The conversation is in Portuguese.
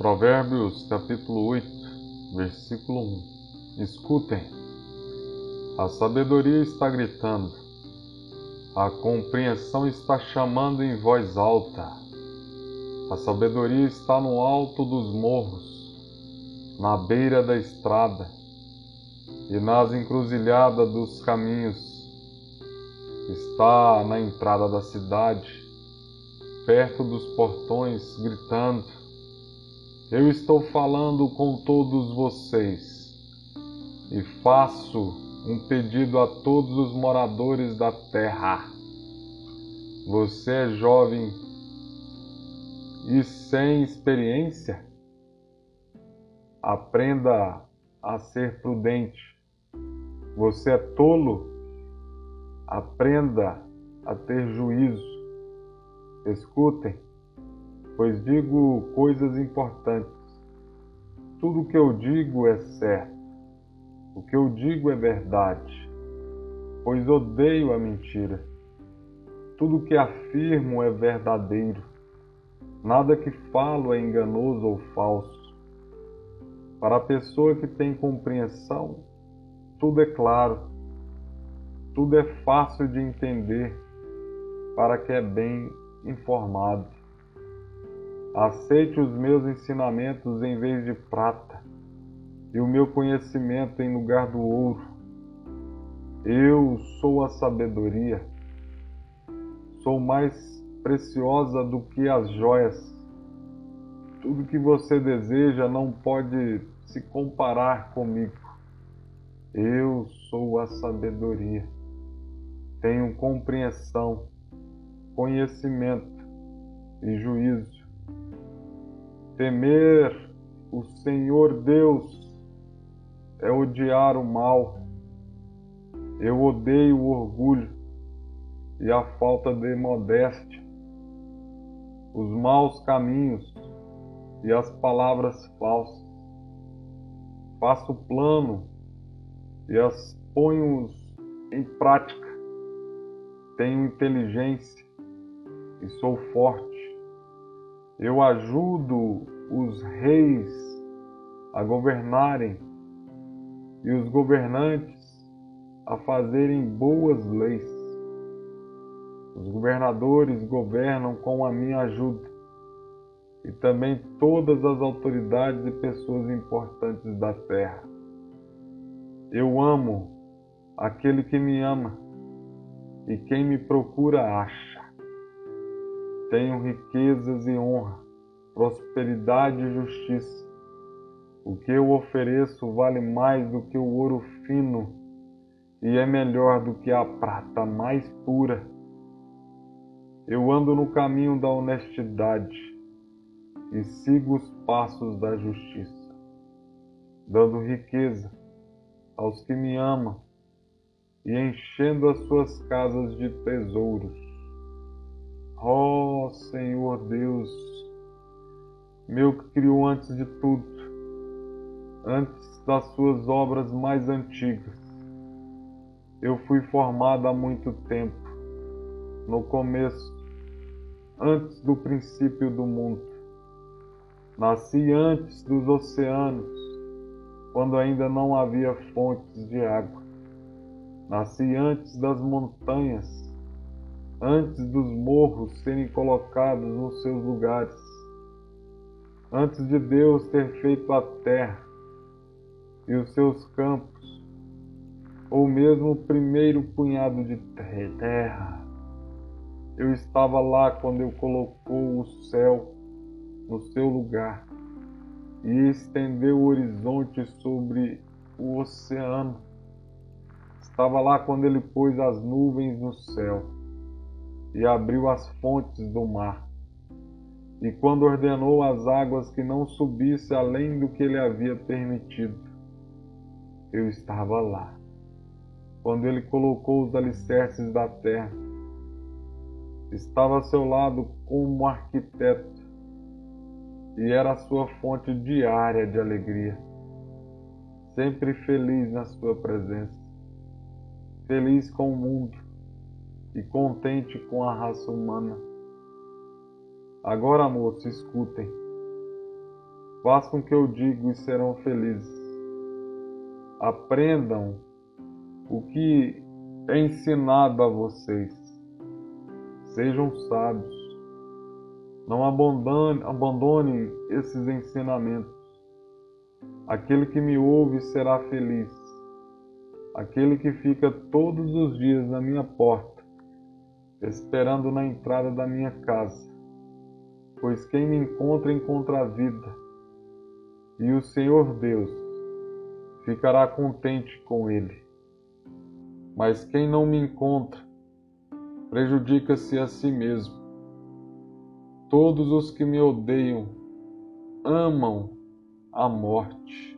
Provérbios capítulo 8, versículo 1. Escutem. A sabedoria está gritando. A compreensão está chamando em voz alta. A sabedoria está no alto dos morros, na beira da estrada e nas encruzilhadas dos caminhos. Está na entrada da cidade, perto dos portões, gritando eu estou falando com todos vocês e faço um pedido a todos os moradores da terra. Você é jovem e sem experiência? Aprenda a ser prudente. Você é tolo? Aprenda a ter juízo. Escutem pois digo coisas importantes. Tudo o que eu digo é certo. O que eu digo é verdade, pois odeio a mentira. Tudo o que afirmo é verdadeiro. Nada que falo é enganoso ou falso. Para a pessoa que tem compreensão, tudo é claro, tudo é fácil de entender para que é bem informado. Aceite os meus ensinamentos em vez de prata, e o meu conhecimento em lugar do ouro. Eu sou a sabedoria, sou mais preciosa do que as joias. Tudo que você deseja não pode se comparar comigo. Eu sou a sabedoria. Tenho compreensão, conhecimento e juízo. Temer o Senhor Deus é odiar o mal. Eu odeio o orgulho e a falta de modéstia, os maus caminhos e as palavras falsas. Faço plano e as ponho em prática. Tenho inteligência e sou forte. Eu ajudo os reis a governarem e os governantes a fazerem boas leis. Os governadores governam com a minha ajuda e também todas as autoridades e pessoas importantes da terra. Eu amo aquele que me ama e quem me procura acha. Tenho riquezas e honra, prosperidade e justiça. O que eu ofereço vale mais do que o ouro fino e é melhor do que a prata mais pura. Eu ando no caminho da honestidade e sigo os passos da justiça, dando riqueza aos que me amam e enchendo as suas casas de tesouros. Deus, meu que criou antes de tudo, antes das suas obras mais antigas. Eu fui formado há muito tempo, no começo, antes do princípio do mundo. Nasci antes dos oceanos, quando ainda não havia fontes de água. Nasci antes das montanhas, antes dos morros serem colocados nos seus lugares, antes de Deus ter feito a terra e os seus campos, ou mesmo o primeiro punhado de terra. Eu estava lá quando eu colocou o céu no seu lugar e estendeu o horizonte sobre o oceano. Estava lá quando ele pôs as nuvens no céu e abriu as fontes do mar. E quando ordenou às águas que não subisse além do que ele havia permitido, eu estava lá. Quando ele colocou os alicerces da terra, estava a seu lado como arquiteto, e era a sua fonte diária de alegria, sempre feliz na sua presença, feliz com o mundo e contente com a raça humana. Agora, moço, escutem. Façam o que eu digo e serão felizes. Aprendam o que é ensinado a vocês. Sejam sábios. Não abandone, abandone esses ensinamentos. Aquele que me ouve será feliz. Aquele que fica todos os dias na minha porta, esperando na entrada da minha casa. Pois quem me encontra, encontra a vida. E o Senhor Deus ficará contente com ele. Mas quem não me encontra, prejudica-se a si mesmo. Todos os que me odeiam amam a morte.